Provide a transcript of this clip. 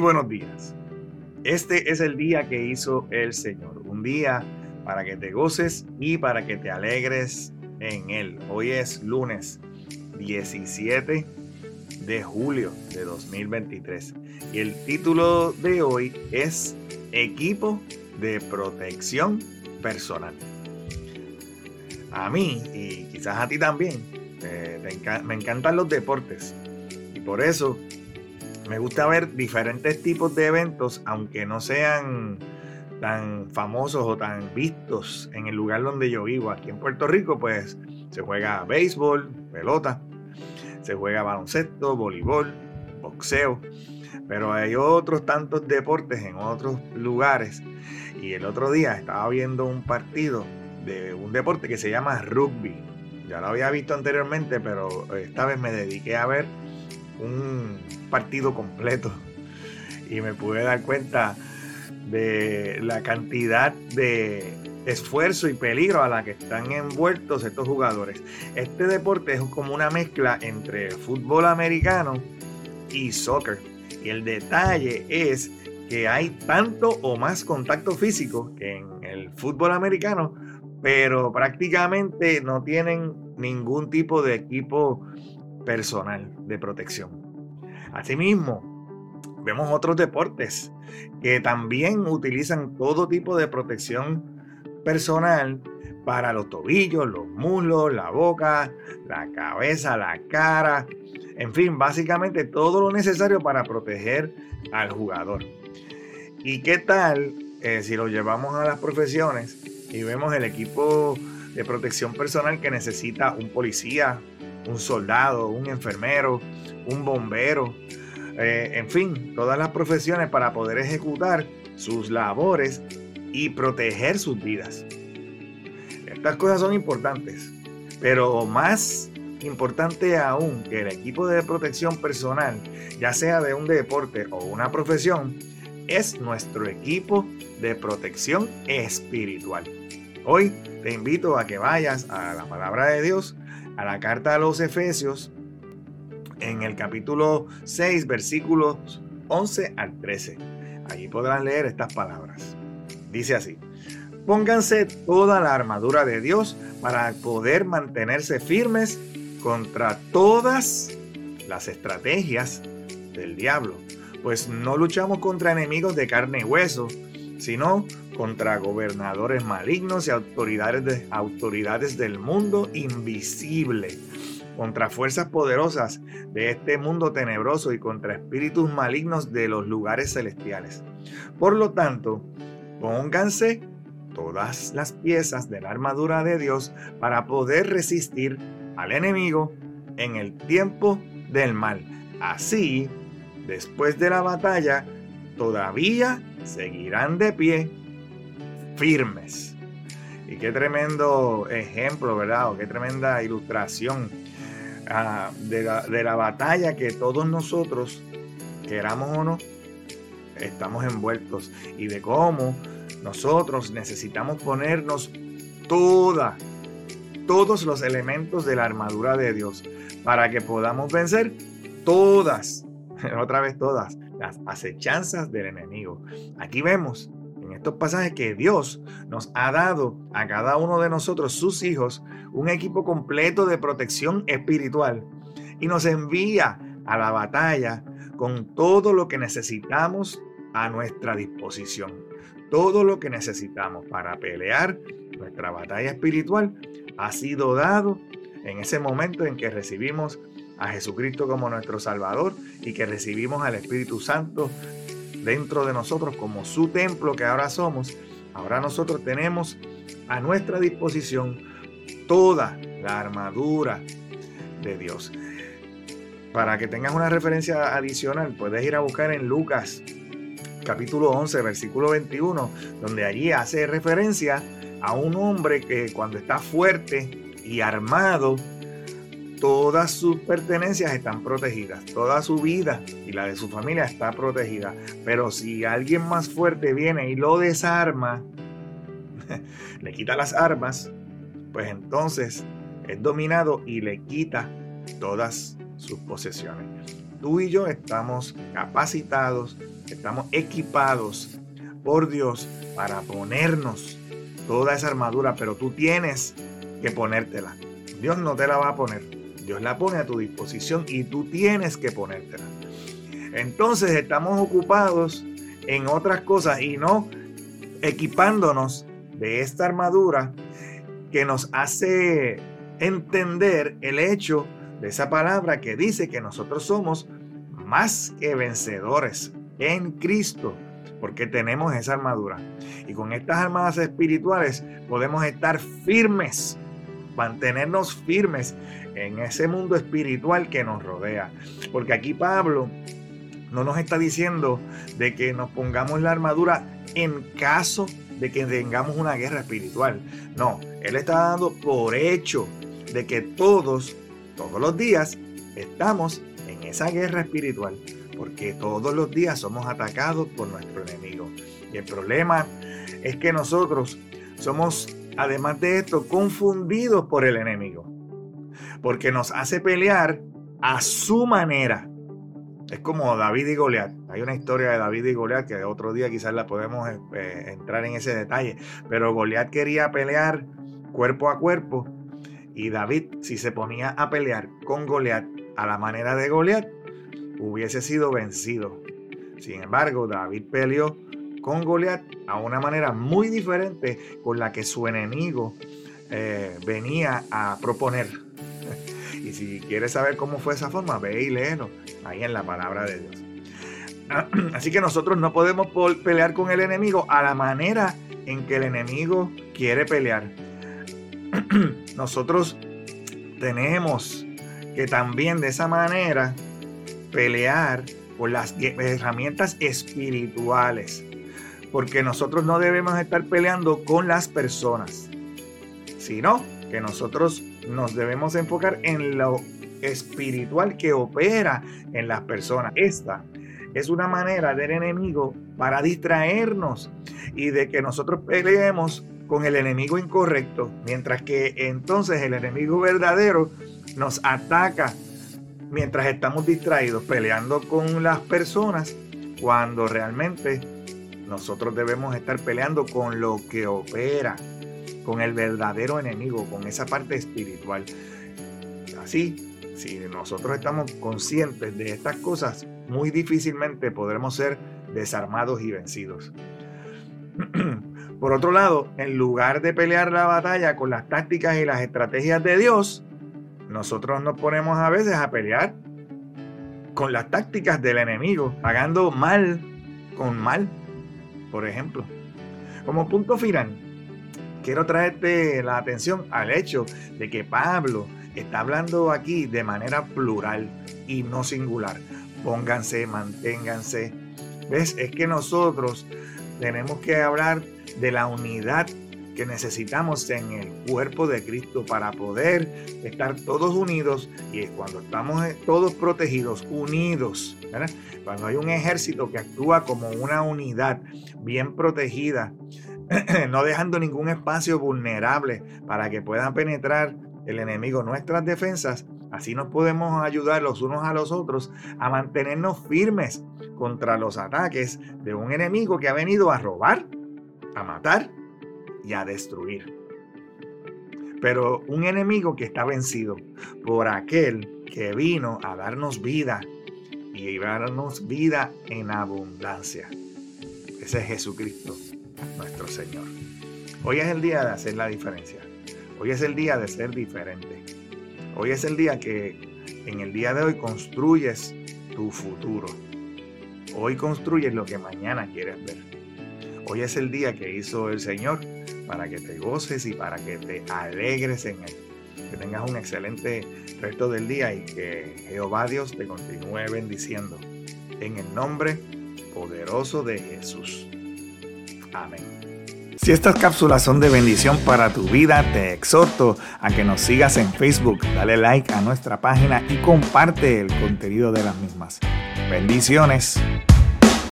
buenos días. Este es el día que hizo el Señor, un día para que te goces y para que te alegres en Él. Hoy es lunes 17 de julio de 2023 y el título de hoy es Equipo de Protección Personal. A mí y quizás a ti también eh, me encantan los deportes y por eso me gusta ver diferentes tipos de eventos, aunque no sean tan famosos o tan vistos en el lugar donde yo vivo. Aquí en Puerto Rico, pues se juega béisbol, pelota, se juega baloncesto, voleibol, boxeo, pero hay otros tantos deportes en otros lugares. Y el otro día estaba viendo un partido de un deporte que se llama rugby. Ya lo había visto anteriormente, pero esta vez me dediqué a ver un partido completo y me pude dar cuenta de la cantidad de esfuerzo y peligro a la que están envueltos estos jugadores. Este deporte es como una mezcla entre fútbol americano y soccer. Y el detalle es que hay tanto o más contacto físico que en el fútbol americano, pero prácticamente no tienen ningún tipo de equipo personal de protección. Asimismo, vemos otros deportes que también utilizan todo tipo de protección personal para los tobillos, los muslos, la boca, la cabeza, la cara, en fin, básicamente todo lo necesario para proteger al jugador. ¿Y qué tal eh, si lo llevamos a las profesiones y vemos el equipo de protección personal que necesita un policía, un soldado, un enfermero, un bombero, eh, en fin, todas las profesiones para poder ejecutar sus labores y proteger sus vidas. Estas cosas son importantes, pero más importante aún que el equipo de protección personal, ya sea de un deporte o una profesión, es nuestro equipo de protección espiritual. Hoy te invito a que vayas a la palabra de Dios a la carta a los Efesios en el capítulo 6, versículos 11 al 13. Allí podrán leer estas palabras. Dice así, pónganse toda la armadura de Dios para poder mantenerse firmes contra todas las estrategias del diablo, pues no luchamos contra enemigos de carne y hueso, sino contra gobernadores malignos y autoridades, de, autoridades del mundo invisible, contra fuerzas poderosas de este mundo tenebroso y contra espíritus malignos de los lugares celestiales. Por lo tanto, pónganse todas las piezas de la armadura de Dios para poder resistir al enemigo en el tiempo del mal. Así, después de la batalla, todavía seguirán de pie firmes. Y qué tremendo ejemplo, ¿verdad? O qué tremenda ilustración ah, de, la, de la batalla que todos nosotros, queramos o no, estamos envueltos. Y de cómo nosotros necesitamos ponernos toda, todos los elementos de la armadura de Dios para que podamos vencer todas, otra vez todas, las acechanzas del enemigo. Aquí vemos estos pasajes que Dios nos ha dado a cada uno de nosotros, sus hijos, un equipo completo de protección espiritual y nos envía a la batalla con todo lo que necesitamos a nuestra disposición. Todo lo que necesitamos para pelear nuestra batalla espiritual ha sido dado en ese momento en que recibimos a Jesucristo como nuestro Salvador y que recibimos al Espíritu Santo dentro de nosotros como su templo que ahora somos, ahora nosotros tenemos a nuestra disposición toda la armadura de Dios. Para que tengas una referencia adicional, puedes ir a buscar en Lucas capítulo 11, versículo 21, donde allí hace referencia a un hombre que cuando está fuerte y armado, todas sus pertenencias están protegidas, toda su vida y la de su familia está protegida. Pero si alguien más fuerte viene y lo desarma, le quita las armas, pues entonces es dominado y le quita todas sus posesiones. Tú y yo estamos capacitados estamos equipados por Dios para ponernos toda esa armadura, pero tú tienes que ponértela. Dios no te la va a poner. Dios la pone a tu disposición y tú tienes que ponértela. Entonces estamos ocupados en otras cosas y no equipándonos de esta armadura que nos hace entender el hecho de esa palabra que dice que nosotros somos más que vencedores en Cristo, porque tenemos esa armadura. Y con estas armadas espirituales podemos estar firmes, mantenernos firmes en ese mundo espiritual que nos rodea. Porque aquí Pablo no nos está diciendo de que nos pongamos la armadura en caso de que tengamos una guerra espiritual. No, Él está dando por hecho de que todos, todos los días, estamos en esa guerra espiritual. Porque todos los días somos atacados por nuestro enemigo. Y el problema es que nosotros somos, además de esto, confundidos por el enemigo. Porque nos hace pelear a su manera es como David y Goliat. Hay una historia de David y Goliat que otro día quizás la podemos eh, eh, entrar en ese detalle. Pero Goliat quería pelear cuerpo a cuerpo. Y David, si se ponía a pelear con Goliat a la manera de Goliat, hubiese sido vencido. Sin embargo, David peleó con Goliat a una manera muy diferente con la que su enemigo eh, venía a proponer. Y si quieres saber cómo fue esa forma, ve y léelo ahí en la palabra de Dios. Así que nosotros no podemos pelear con el enemigo a la manera en que el enemigo quiere pelear. Nosotros tenemos que también de esa manera pelear con las herramientas espirituales. Porque nosotros no debemos estar peleando con las personas, sino que nosotros nos debemos enfocar en lo espiritual que opera en las personas. Esta es una manera del enemigo para distraernos y de que nosotros peleemos con el enemigo incorrecto, mientras que entonces el enemigo verdadero nos ataca mientras estamos distraídos peleando con las personas cuando realmente nosotros debemos estar peleando con lo que opera con el verdadero enemigo, con esa parte espiritual. Así, si nosotros estamos conscientes de estas cosas, muy difícilmente podremos ser desarmados y vencidos. Por otro lado, en lugar de pelear la batalla con las tácticas y las estrategias de Dios, nosotros nos ponemos a veces a pelear con las tácticas del enemigo, pagando mal con mal, por ejemplo. Como punto final, quiero traerte la atención al hecho de que Pablo está hablando aquí de manera plural y no singular. Pónganse, manténganse. ¿Ves? Es que nosotros tenemos que hablar de la unidad que necesitamos en el cuerpo de Cristo para poder estar todos unidos y cuando estamos todos protegidos, unidos, cuando hay un ejército que actúa como una unidad bien protegida, no dejando ningún espacio vulnerable para que puedan penetrar el enemigo nuestras defensas, así nos podemos ayudar los unos a los otros a mantenernos firmes contra los ataques de un enemigo que ha venido a robar, a matar y a destruir. Pero un enemigo que está vencido por aquel que vino a darnos vida y darnos vida en abundancia. Ese es Jesucristo nuestro Señor. Hoy es el día de hacer la diferencia. Hoy es el día de ser diferente. Hoy es el día que en el día de hoy construyes tu futuro. Hoy construyes lo que mañana quieres ver. Hoy es el día que hizo el Señor para que te goces y para que te alegres en Él. Que tengas un excelente resto del día y que Jehová Dios te continúe bendiciendo. En el nombre poderoso de Jesús. Amén. Si estas cápsulas son de bendición para tu vida, te exhorto a que nos sigas en Facebook, dale like a nuestra página y comparte el contenido de las mismas. Bendiciones.